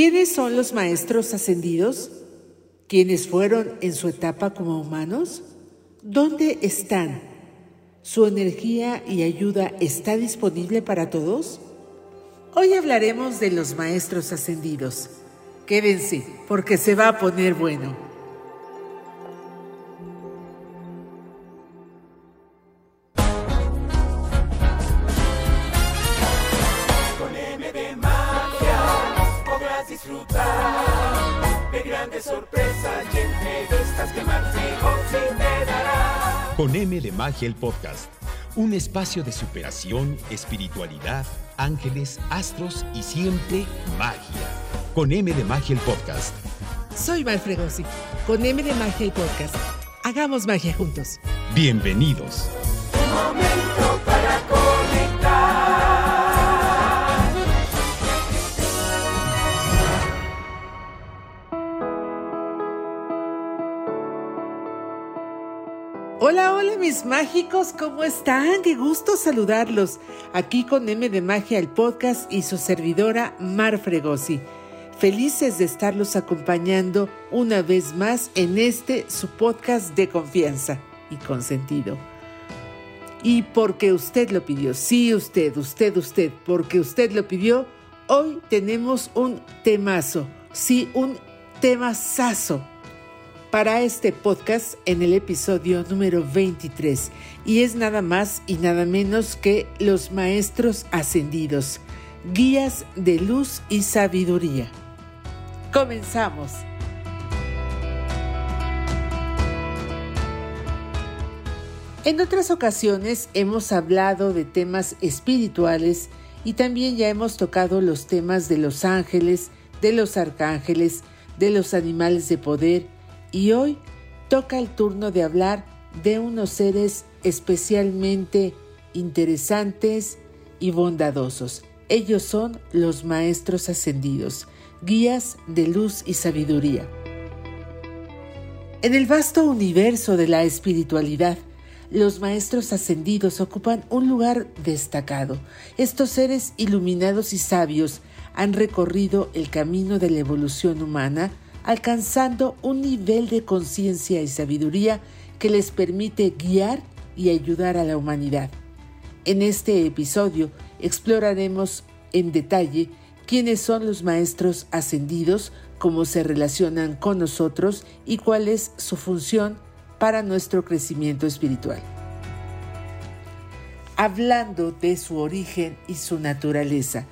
¿Quiénes son los maestros ascendidos? ¿Quiénes fueron en su etapa como humanos? ¿Dónde están? ¿Su energía y ayuda está disponible para todos? Hoy hablaremos de los maestros ascendidos. Quédense, porque se va a poner bueno. Con M de Magia el podcast, un espacio de superación, espiritualidad, ángeles, astros y siempre magia. Con M de Magia el podcast. Soy Val Fregosi. Con M de Magia el podcast. Hagamos magia juntos. Bienvenidos. Hola, hola mis mágicos, ¿cómo están? Qué gusto saludarlos. Aquí con M de Magia el podcast y su servidora Mar Fregosi. Felices de estarlos acompañando una vez más en este su podcast de confianza y consentido. Y porque usted lo pidió, sí usted, usted, usted, porque usted lo pidió, hoy tenemos un temazo, sí, un temazazo para este podcast en el episodio número 23 y es nada más y nada menos que los maestros ascendidos, guías de luz y sabiduría. Comenzamos. En otras ocasiones hemos hablado de temas espirituales y también ya hemos tocado los temas de los ángeles, de los arcángeles, de los animales de poder, y hoy toca el turno de hablar de unos seres especialmente interesantes y bondadosos. Ellos son los maestros ascendidos, guías de luz y sabiduría. En el vasto universo de la espiritualidad, los maestros ascendidos ocupan un lugar destacado. Estos seres iluminados y sabios han recorrido el camino de la evolución humana alcanzando un nivel de conciencia y sabiduría que les permite guiar y ayudar a la humanidad. En este episodio exploraremos en detalle quiénes son los maestros ascendidos, cómo se relacionan con nosotros y cuál es su función para nuestro crecimiento espiritual. Hablando de su origen y su naturaleza,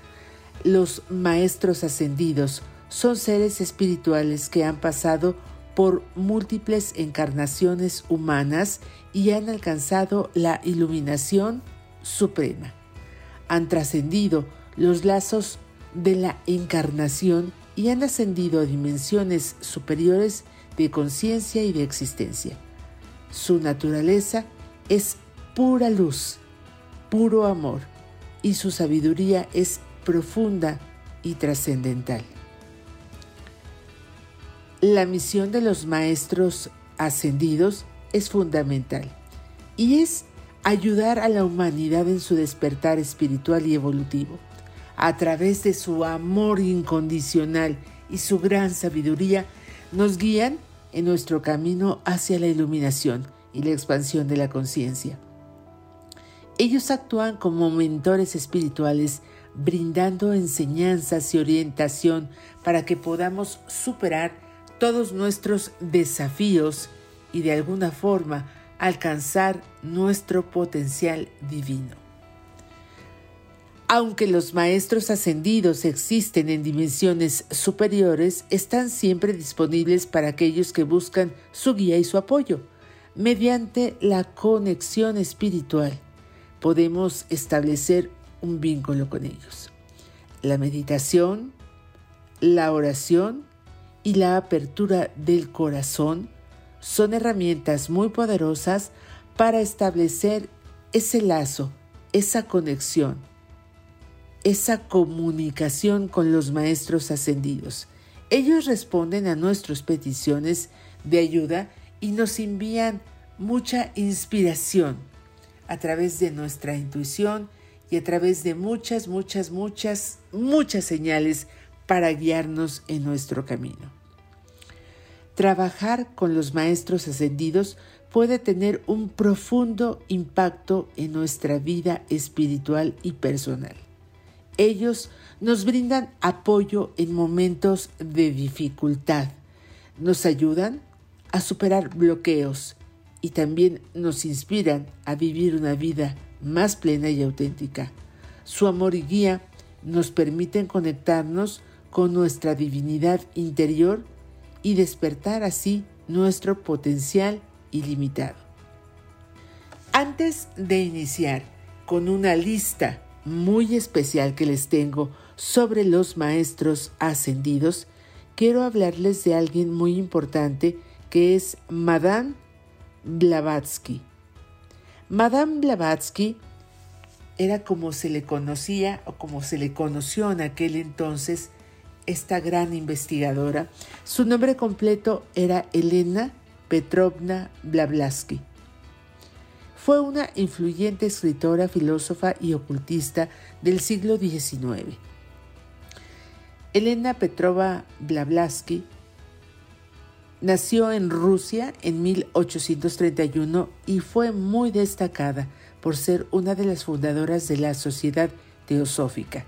los maestros ascendidos son seres espirituales que han pasado por múltiples encarnaciones humanas y han alcanzado la iluminación suprema. Han trascendido los lazos de la encarnación y han ascendido a dimensiones superiores de conciencia y de existencia. Su naturaleza es pura luz, puro amor, y su sabiduría es profunda y trascendental. La misión de los maestros ascendidos es fundamental y es ayudar a la humanidad en su despertar espiritual y evolutivo. A través de su amor incondicional y su gran sabiduría, nos guían en nuestro camino hacia la iluminación y la expansión de la conciencia. Ellos actúan como mentores espirituales, brindando enseñanzas y orientación para que podamos superar todos nuestros desafíos y de alguna forma alcanzar nuestro potencial divino. Aunque los maestros ascendidos existen en dimensiones superiores, están siempre disponibles para aquellos que buscan su guía y su apoyo. Mediante la conexión espiritual podemos establecer un vínculo con ellos. La meditación, la oración y la apertura del corazón son herramientas muy poderosas para establecer ese lazo, esa conexión, esa comunicación con los maestros ascendidos. Ellos responden a nuestras peticiones de ayuda y nos envían mucha inspiración a través de nuestra intuición y a través de muchas, muchas, muchas, muchas señales para guiarnos en nuestro camino. Trabajar con los maestros ascendidos puede tener un profundo impacto en nuestra vida espiritual y personal. Ellos nos brindan apoyo en momentos de dificultad, nos ayudan a superar bloqueos y también nos inspiran a vivir una vida más plena y auténtica. Su amor y guía nos permiten conectarnos con nuestra divinidad interior y despertar así nuestro potencial ilimitado. Antes de iniciar con una lista muy especial que les tengo sobre los maestros ascendidos, quiero hablarles de alguien muy importante que es Madame Blavatsky. Madame Blavatsky era como se le conocía o como se le conoció en aquel entonces esta gran investigadora. Su nombre completo era Elena Petrovna Blavatsky. Fue una influyente escritora, filósofa y ocultista del siglo XIX. Elena Petrova Blavatsky nació en Rusia en 1831 y fue muy destacada por ser una de las fundadoras de la Sociedad Teosófica,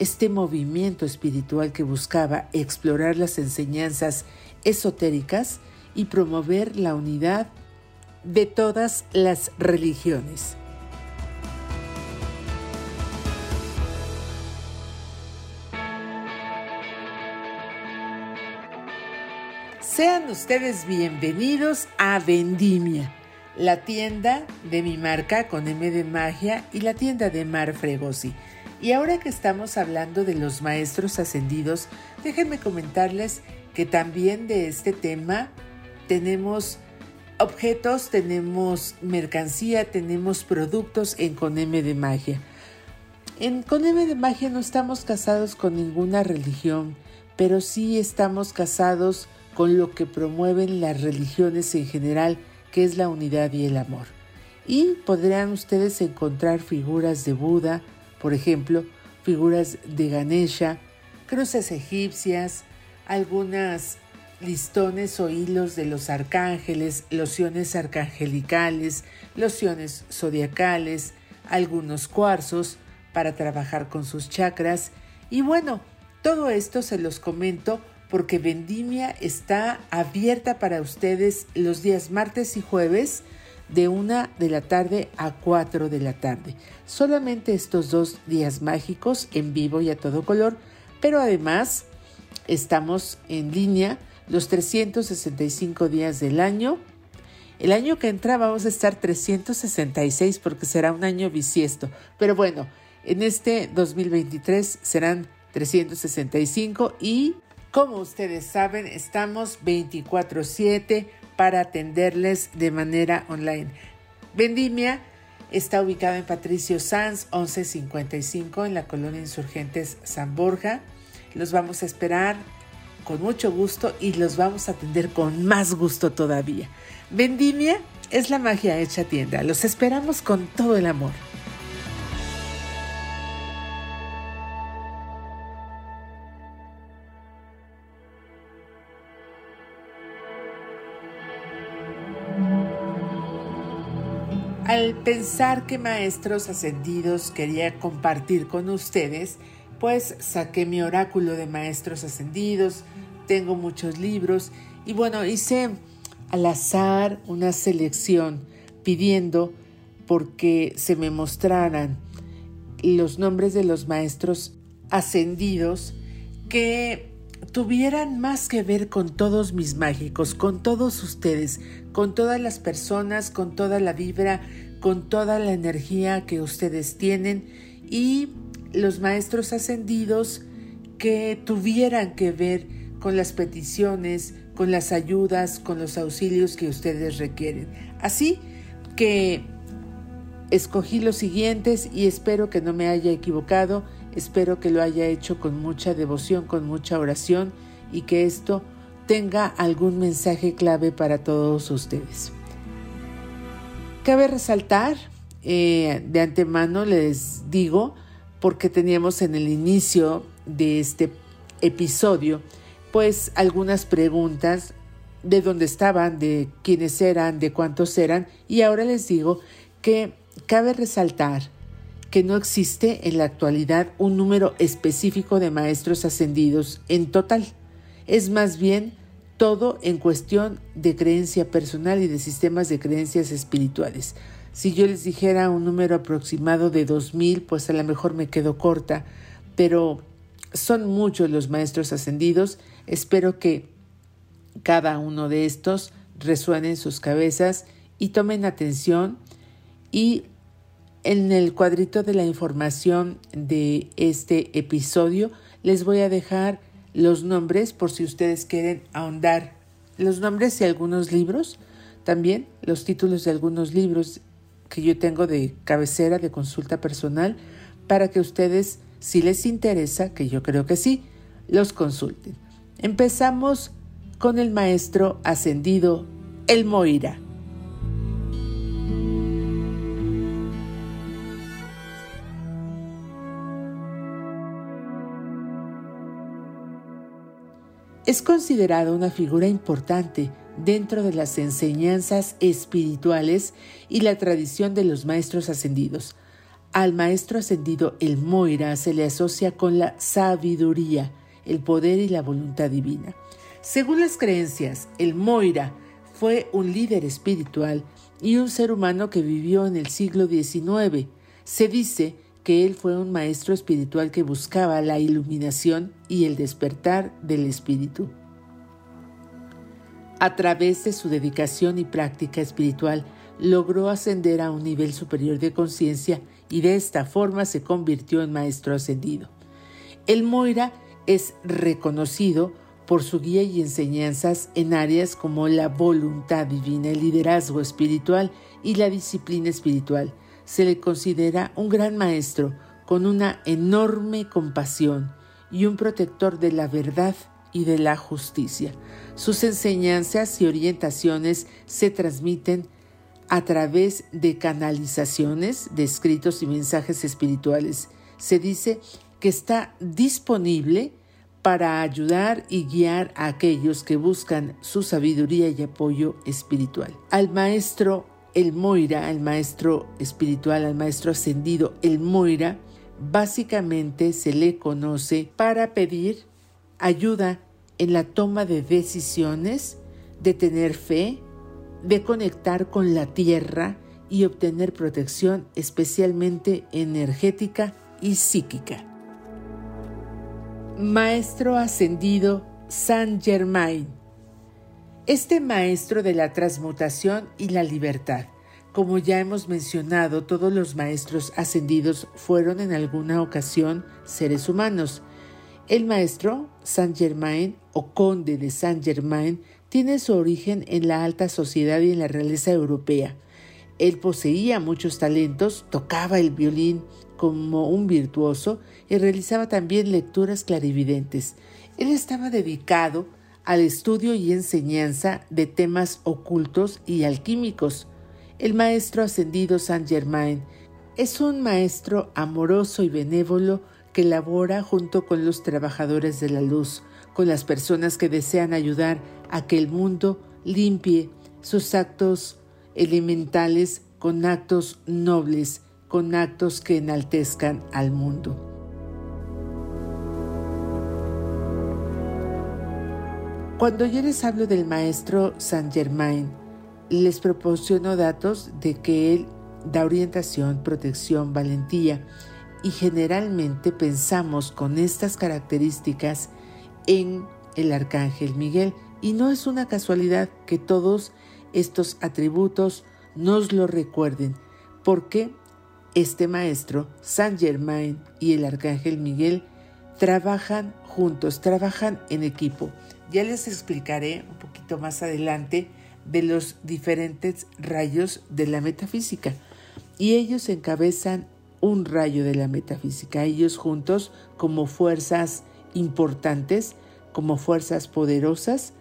este movimiento espiritual que buscaba explorar las enseñanzas esotéricas y promover la unidad de todas las religiones. Sean ustedes bienvenidos a Vendimia la tienda de mi marca con M de magia y la tienda de Mar Fregosi. Y ahora que estamos hablando de los maestros ascendidos, déjenme comentarles que también de este tema tenemos objetos, tenemos mercancía, tenemos productos en Con M de Magia. En Con M de Magia no estamos casados con ninguna religión, pero sí estamos casados con lo que promueven las religiones en general que es la unidad y el amor. Y podrán ustedes encontrar figuras de Buda, por ejemplo, figuras de Ganesha, cruces egipcias, algunas listones o hilos de los arcángeles, lociones arcangelicales, lociones zodiacales, algunos cuarzos para trabajar con sus chakras. Y bueno, todo esto se los comento porque Vendimia está abierta para ustedes los días martes y jueves de una de la tarde a 4 de la tarde. Solamente estos dos días mágicos en vivo y a todo color, pero además estamos en línea los 365 días del año. El año que entra vamos a estar 366 porque será un año bisiesto, pero bueno, en este 2023 serán 365 y como ustedes saben, estamos 24/7 para atenderles de manera online. Vendimia está ubicada en Patricio Sanz 1155 en la colonia Insurgentes San Borja. Los vamos a esperar con mucho gusto y los vamos a atender con más gusto todavía. Vendimia es la magia hecha tienda. Los esperamos con todo el amor. Al pensar que maestros ascendidos quería compartir con ustedes, pues saqué mi oráculo de maestros ascendidos, tengo muchos libros y bueno, hice al azar una selección pidiendo porque se me mostraran los nombres de los maestros ascendidos que tuvieran más que ver con todos mis mágicos, con todos ustedes, con todas las personas, con toda la vibra, con toda la energía que ustedes tienen y los maestros ascendidos que tuvieran que ver con las peticiones, con las ayudas, con los auxilios que ustedes requieren. Así que escogí los siguientes y espero que no me haya equivocado Espero que lo haya hecho con mucha devoción, con mucha oración y que esto tenga algún mensaje clave para todos ustedes. Cabe resaltar, eh, de antemano les digo, porque teníamos en el inicio de este episodio, pues algunas preguntas de dónde estaban, de quiénes eran, de cuántos eran, y ahora les digo que cabe resaltar que no existe en la actualidad un número específico de maestros ascendidos en total. Es más bien todo en cuestión de creencia personal y de sistemas de creencias espirituales. Si yo les dijera un número aproximado de 2000, pues a lo mejor me quedo corta, pero son muchos los maestros ascendidos. Espero que cada uno de estos resuene en sus cabezas y tomen atención y en el cuadrito de la información de este episodio les voy a dejar los nombres por si ustedes quieren ahondar los nombres de algunos libros, también los títulos de algunos libros que yo tengo de cabecera de consulta personal para que ustedes, si les interesa, que yo creo que sí, los consulten. Empezamos con el maestro ascendido El Moira. Es considerado una figura importante dentro de las enseñanzas espirituales y la tradición de los maestros ascendidos. Al maestro ascendido el Moira se le asocia con la sabiduría, el poder y la voluntad divina. Según las creencias, el Moira fue un líder espiritual y un ser humano que vivió en el siglo XIX. Se dice que él fue un maestro espiritual que buscaba la iluminación y el despertar del espíritu. A través de su dedicación y práctica espiritual, logró ascender a un nivel superior de conciencia y de esta forma se convirtió en maestro ascendido. El Moira es reconocido por su guía y enseñanzas en áreas como la voluntad divina, el liderazgo espiritual y la disciplina espiritual, se le considera un gran maestro con una enorme compasión y un protector de la verdad y de la justicia. Sus enseñanzas y orientaciones se transmiten a través de canalizaciones de escritos y mensajes espirituales. Se dice que está disponible para ayudar y guiar a aquellos que buscan su sabiduría y apoyo espiritual. Al maestro el Moira, el maestro espiritual, al maestro ascendido, el Moira, básicamente se le conoce para pedir ayuda en la toma de decisiones, de tener fe, de conectar con la tierra y obtener protección especialmente energética y psíquica. Maestro ascendido Saint Germain este maestro de la transmutación y la libertad. Como ya hemos mencionado, todos los maestros ascendidos fueron en alguna ocasión seres humanos. El maestro Saint Germain o conde de Saint Germain tiene su origen en la alta sociedad y en la realeza europea. Él poseía muchos talentos, tocaba el violín como un virtuoso y realizaba también lecturas clarividentes. Él estaba dedicado al estudio y enseñanza de temas ocultos y alquímicos. El maestro ascendido Saint Germain es un maestro amoroso y benévolo que labora junto con los trabajadores de la luz, con las personas que desean ayudar a que el mundo limpie sus actos elementales con actos nobles, con actos que enaltezcan al mundo. Cuando yo les hablo del maestro Saint Germain, les proporciono datos de que él da orientación, protección, valentía y generalmente pensamos con estas características en el arcángel Miguel y no es una casualidad que todos estos atributos nos lo recuerden porque este maestro Saint Germain y el arcángel Miguel trabajan juntos, trabajan en equipo. Ya les explicaré un poquito más adelante de los diferentes rayos de la metafísica. Y ellos encabezan un rayo de la metafísica, ellos juntos como fuerzas importantes, como fuerzas poderosas,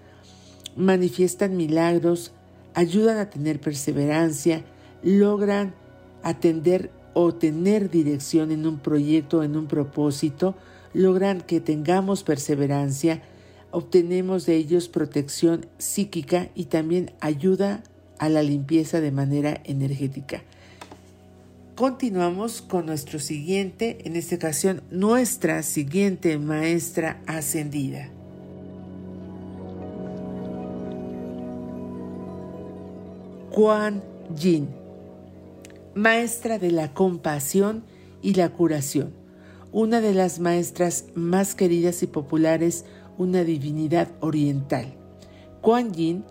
manifiestan milagros, ayudan a tener perseverancia, logran atender o tener dirección en un proyecto, en un propósito, logran que tengamos perseverancia, obtenemos de ellos protección psíquica y también ayuda a la limpieza de manera energética. Continuamos con nuestro siguiente, en esta ocasión nuestra siguiente maestra ascendida. Kuan Yin, maestra de la compasión y la curación, una de las maestras más queridas y populares, una divinidad oriental. Kuan Yin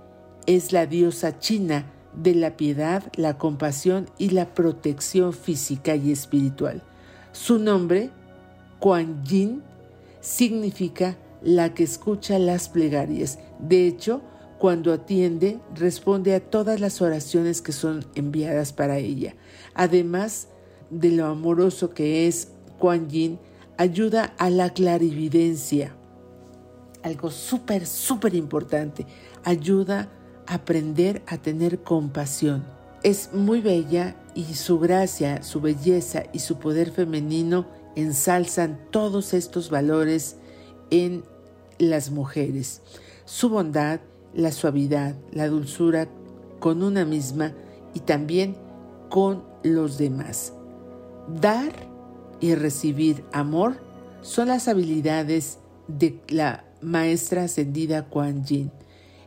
es la diosa china de la piedad, la compasión y la protección física y espiritual. Su nombre, Kuan Yin, significa la que escucha las plegarias. De hecho, cuando atiende, responde a todas las oraciones que son enviadas para ella. Además de lo amoroso que es, Kuan Yin ayuda a la clarividencia. Algo súper, súper importante. Ayuda aprender a tener compasión. Es muy bella y su gracia, su belleza y su poder femenino ensalzan todos estos valores en las mujeres. Su bondad, la suavidad, la dulzura con una misma y también con los demás. Dar y recibir amor son las habilidades de la maestra ascendida Kuan Yin.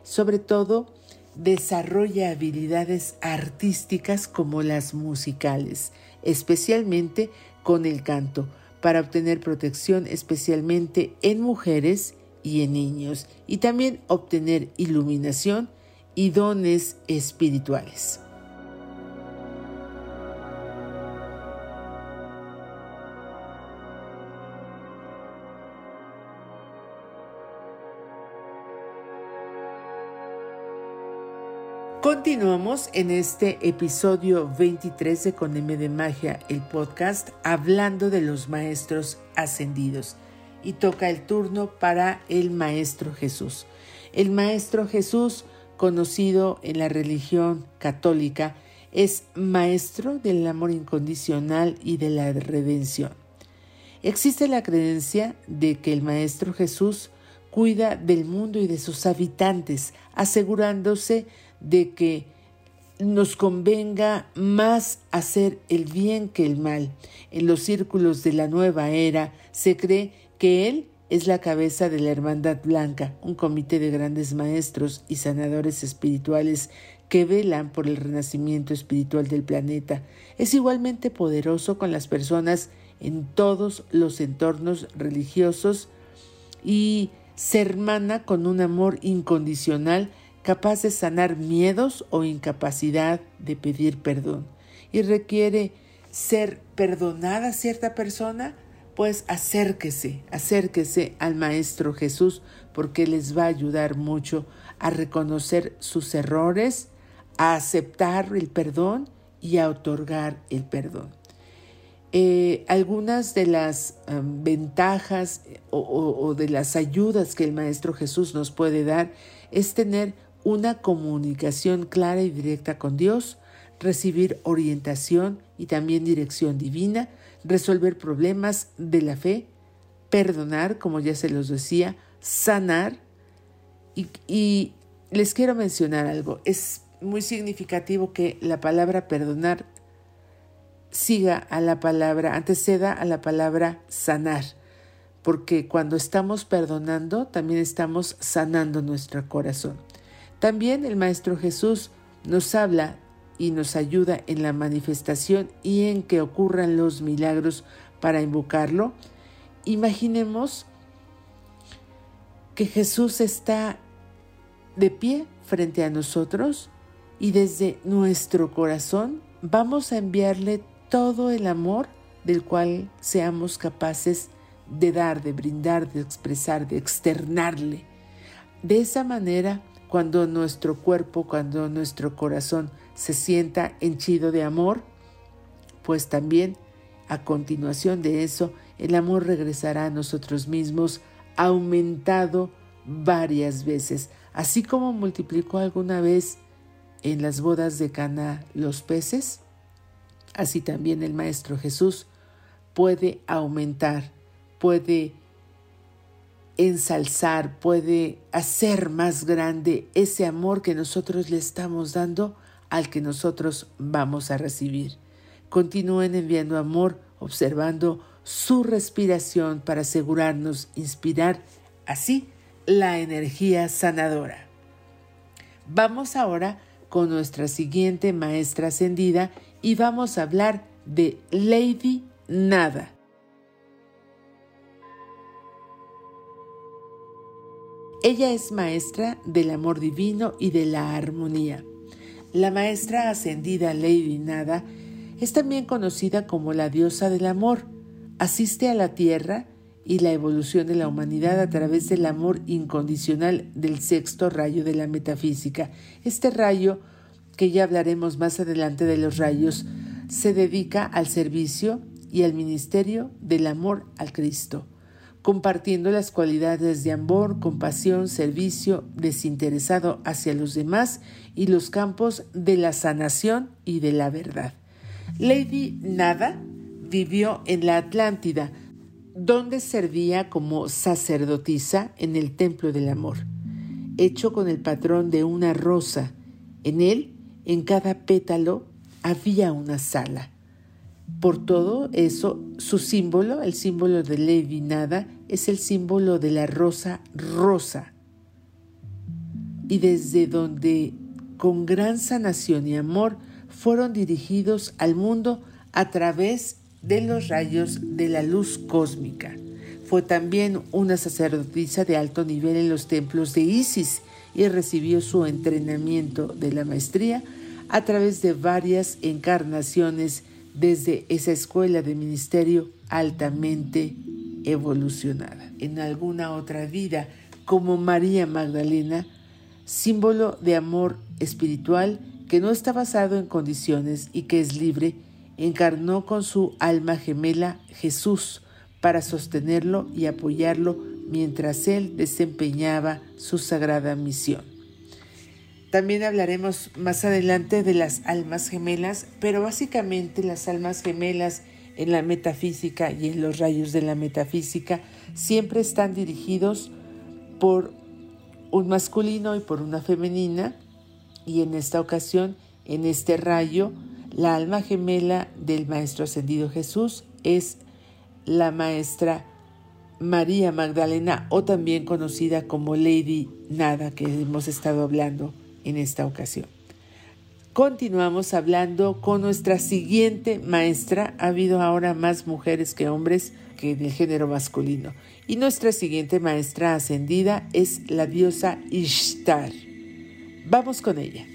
Sobre todo, desarrolla habilidades artísticas como las musicales, especialmente con el canto, para obtener protección especialmente en mujeres y en niños, y también obtener iluminación y dones espirituales. En este episodio 23 de Con M de Magia, el podcast, hablando de los maestros ascendidos. Y toca el turno para el Maestro Jesús. El Maestro Jesús, conocido en la religión católica, es maestro del amor incondicional y de la redención. Existe la creencia de que el Maestro Jesús cuida del mundo y de sus habitantes, asegurándose de que nos convenga más hacer el bien que el mal. En los círculos de la nueva era se cree que Él es la cabeza de la Hermandad Blanca, un comité de grandes maestros y sanadores espirituales que velan por el renacimiento espiritual del planeta. Es igualmente poderoso con las personas en todos los entornos religiosos y se hermana con un amor incondicional capaz de sanar miedos o incapacidad de pedir perdón. Y requiere ser perdonada cierta persona, pues acérquese, acérquese al Maestro Jesús porque les va a ayudar mucho a reconocer sus errores, a aceptar el perdón y a otorgar el perdón. Eh, algunas de las ventajas o, o de las ayudas que el Maestro Jesús nos puede dar es tener una comunicación clara y directa con Dios, recibir orientación y también dirección divina, resolver problemas de la fe, perdonar, como ya se los decía, sanar. Y, les quiero mencionar algo. Es muy significativo que la palabra perdonar siga a la palabra, anteceda a la palabra sanar, porque cuando estamos perdonando, también estamos sanando nuestro corazón. También el Maestro Jesús nos habla y nos ayuda en la manifestación y en que ocurran los milagros para invocarlo. Imaginemos que Jesús está de pie frente a nosotros y desde nuestro corazón vamos a enviarle todo el amor del cual seamos capaces de dar, de brindar, de expresar, de externarle. De esa manera cuando nuestro cuerpo, cuando nuestro corazón se sienta henchido de amor, pues también a continuación de eso el amor regresará a nosotros mismos aumentado varias veces, así como multiplicó alguna vez en las bodas de Cana los peces, así también el maestro Jesús puede aumentar, puede ensalzar, puede hacer más grande ese amor que nosotros le estamos dando al que nosotros vamos a recibir. Continúen enviando amor, observando su respiración para asegurarnos inspirar así la energía sanadora. Vamos ahora con nuestra siguiente maestra ascendida y vamos a hablar de Lady Nada. Ella es maestra del amor divino y de la armonía. La maestra ascendida Lady Nada es también conocida como la diosa del amor. Asiste a la tierra y la evolución de la humanidad a través del amor incondicional del sexto rayo de la metafísica. Este rayo, que ya hablaremos más adelante de los rayos, se dedica al servicio y al ministerio del amor al Cristo, compartiendo las cualidades de amor, compasión, servicio desinteresado hacia los demás y los campos de la sanación y de la verdad. Lady Nada vivió en la Atlántida, donde servía como sacerdotisa en el Templo del Amor, hecho con el patrón de una rosa. En él, en cada pétalo, había una sala. Por todo eso, su símbolo, el símbolo de Lady Nada, es el símbolo de la rosa rosa. Y desde donde, con gran sanación y amor, fueron dirigidos al mundo a través de los rayos de la luz cósmica. Fue también una sacerdotisa de alto nivel en los templos de Isis y recibió su entrenamiento de la maestría a través de varias encarnaciones desde esa escuela de ministerio altamente evolucionada. En alguna otra vida, como María Magdalena, símbolo de amor espiritual que no está basado en condiciones y que es libre, encarnó con su alma gemela Jesús para sostenerlo y apoyarlo mientras él desempeñaba su sagrada misión. También hablaremos más adelante de las almas gemelas, pero básicamente las almas gemelas en la metafísica y en los rayos de la metafísica siempre están dirigidos por un masculino y por una femenina. Y en esta ocasión, en este rayo, la alma gemela del Maestro Ascendido Jesús es la maestra María Magdalena o también conocida como Lady Nada que hemos estado hablando en esta ocasión. Continuamos hablando con nuestra siguiente maestra. Ha habido ahora más mujeres que hombres que del género masculino. Y nuestra siguiente maestra ascendida es la diosa Ishtar. Vamos con ella.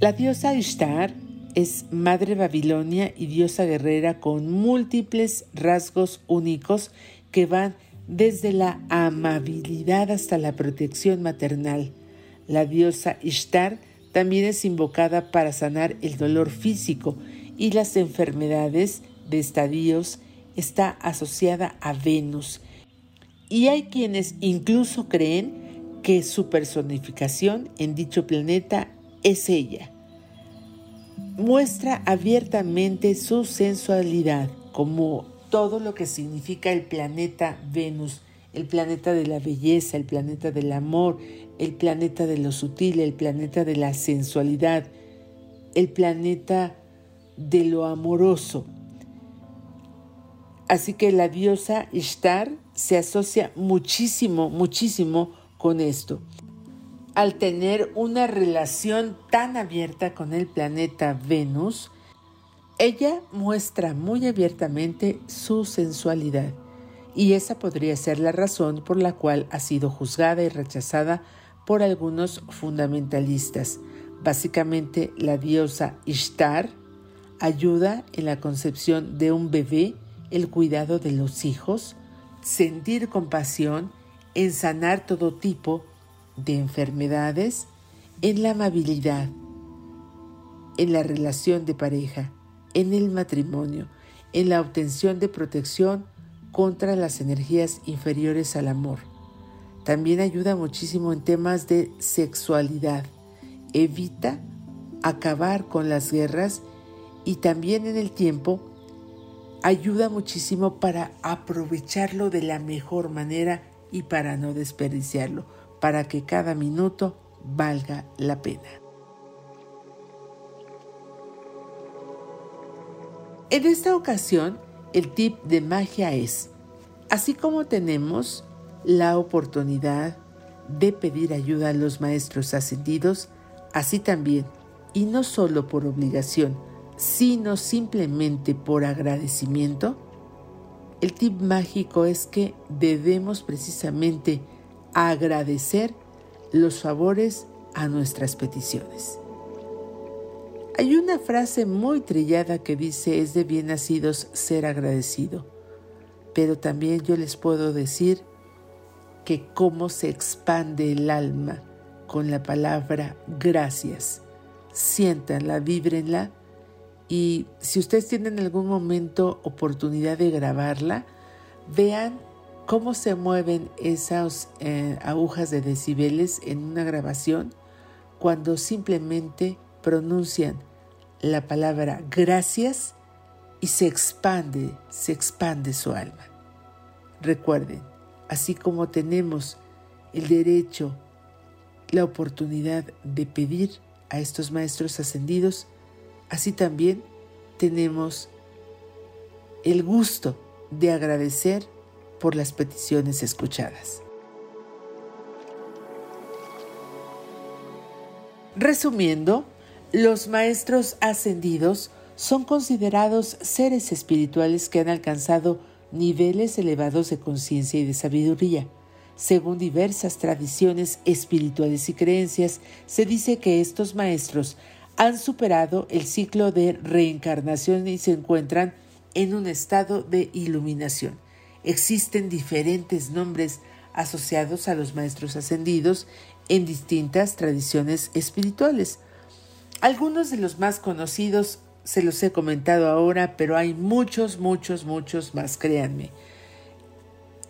La diosa Ishtar es madre babilonia y diosa guerrera con múltiples rasgos únicos que van desde la amabilidad hasta la protección maternal. La diosa Ishtar también es invocada para sanar el dolor físico y las enfermedades de estadios está asociada a Venus. Y hay quienes incluso creen que su personificación en dicho planeta es ella muestra abiertamente su sensualidad como todo lo que significa el planeta Venus, el planeta de la belleza, el planeta del amor, el planeta de lo sutil, el planeta de la sensualidad, el planeta de lo amoroso. Así que la diosa Ishtar se asocia muchísimo, muchísimo con esto al tener una relación tan abierta con el planeta Venus, ella muestra muy abiertamente su sensualidad y esa podría ser la razón por la cual ha sido juzgada y rechazada por algunos fundamentalistas. Básicamente la diosa Ishtar ayuda en la concepción de un bebé, el cuidado de los hijos, sentir compasión, en sanar todo tipo de enfermedades, en la amabilidad, en la relación de pareja, en el matrimonio, en la obtención de protección contra las energías inferiores al amor. También ayuda muchísimo en temas de sexualidad. Evita acabar con las guerras y también en el tiempo ayuda muchísimo para aprovecharlo de la mejor manera y para no desperdiciarlo, para que cada minuto valga la pena. En esta ocasión, el tip de magia es, así como tenemos la oportunidad de pedir ayuda a los maestros ascendidos, así también, y no solo por obligación, sino simplemente por agradecimiento, el tip mágico es que debemos precisamente agradecer los favores a nuestras peticiones. Hay una frase muy trillada que dice es de bien nacidos ser agradecido, pero también yo les puedo decir que cómo se expande el alma con la palabra gracias. Siéntanla, víbrenla y si ustedes tienen en algún momento oportunidad de grabarla, vean cómo se mueven esas eh, agujas de decibeles en una grabación cuando simplemente pronuncian la palabra gracias y se expande, se expande su alma. Recuerden, así como tenemos el derecho, la oportunidad de pedir a estos maestros ascendidos, así también tenemos el gusto de agradecer por las peticiones escuchadas. Resumiendo, los maestros ascendidos son considerados seres espirituales que han alcanzado niveles elevados de conciencia y de sabiduría. Según diversas tradiciones espirituales y creencias, se dice que estos maestros han superado el ciclo de reencarnación y se encuentran en un estado de iluminación. Existen diferentes nombres asociados a los maestros ascendidos en distintas tradiciones espirituales. Algunos de los más conocidos se los he comentado ahora, pero hay muchos, muchos, muchos más, créanme.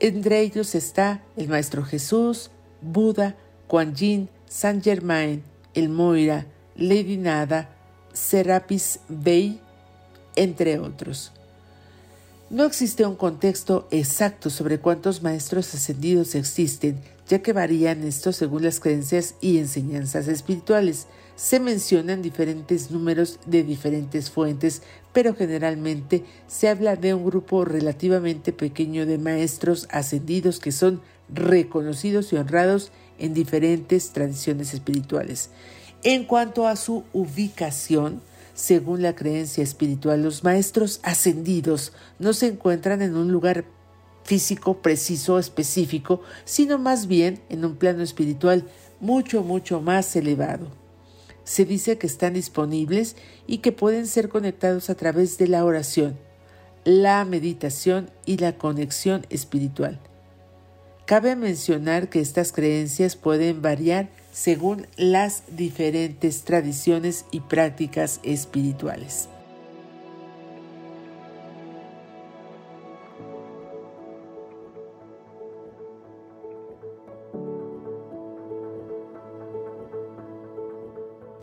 Entre ellos está el Maestro Jesús, Buda, Kuan Yin, San Germain, el Moira, Lady Nada, Serapis Bey, entre otros. No existe un contexto exacto sobre cuántos maestros ascendidos existen, ya que varían estos según las creencias y enseñanzas espirituales. Se mencionan diferentes números de diferentes fuentes, pero generalmente se habla de un grupo relativamente pequeño de maestros ascendidos que son reconocidos y honrados en diferentes tradiciones espirituales. En cuanto a su ubicación, según la creencia espiritual, los maestros ascendidos no se encuentran en un lugar físico preciso, específico, sino más bien en un plano espiritual mucho, mucho más elevado. Se dice que están disponibles y que pueden ser conectados a través de la oración, la meditación y la conexión espiritual. Cabe mencionar que estas creencias pueden variar según las diferentes tradiciones y prácticas espirituales.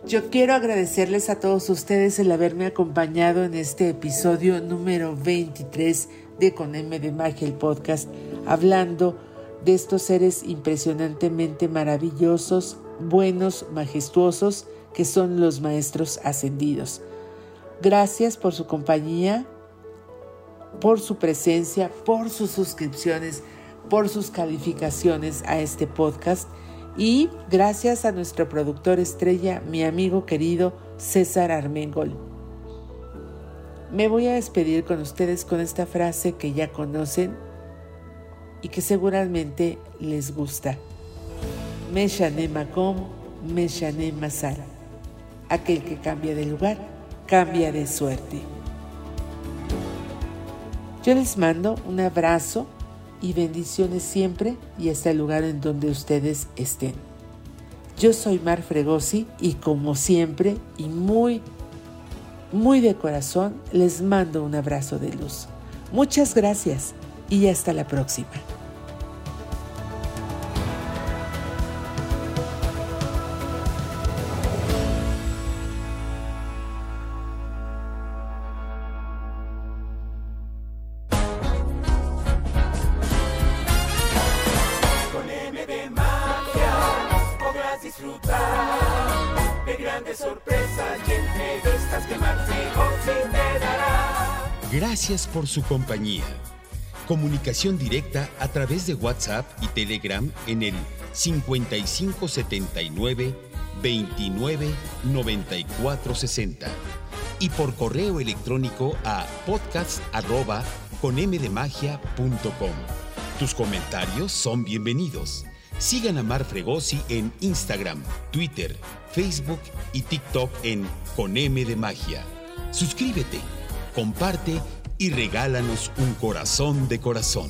Yo quiero agradecerles a todos ustedes el haberme acompañado en este episodio número 23 de Con M de Magia, el podcast, hablando de estos seres impresionantemente maravillosos, buenos, majestuosos, que son los maestros ascendidos. Gracias por su compañía, por su presencia, por sus suscripciones, por sus calificaciones a este podcast y gracias a nuestro productor estrella, mi amigo querido César Armengol. Me voy a despedir con ustedes con esta frase que ya conocen y que seguramente les gusta. Meshane Makom, Meshane Masara. Aquel que cambia de lugar, cambia de suerte. Yo les mando un abrazo y bendiciones siempre y hasta el lugar en donde ustedes estén. Yo soy Mar Fregosi y como siempre y muy, muy de corazón les mando un abrazo de luz. Muchas gracias y hasta la próxima. De sorpresa y entrevistas que te dará. Gracias por su compañía. Comunicación directa a través de WhatsApp y Telegram en el 5579 29 94 60 y por correo electrónico a podcast arroba con mdemagia.com. Tus comentarios son bienvenidos. Sigan a Mar Fregosi en Instagram, Twitter, Facebook y TikTok en Con M de Magia. Suscríbete, comparte y regálanos un corazón de corazón.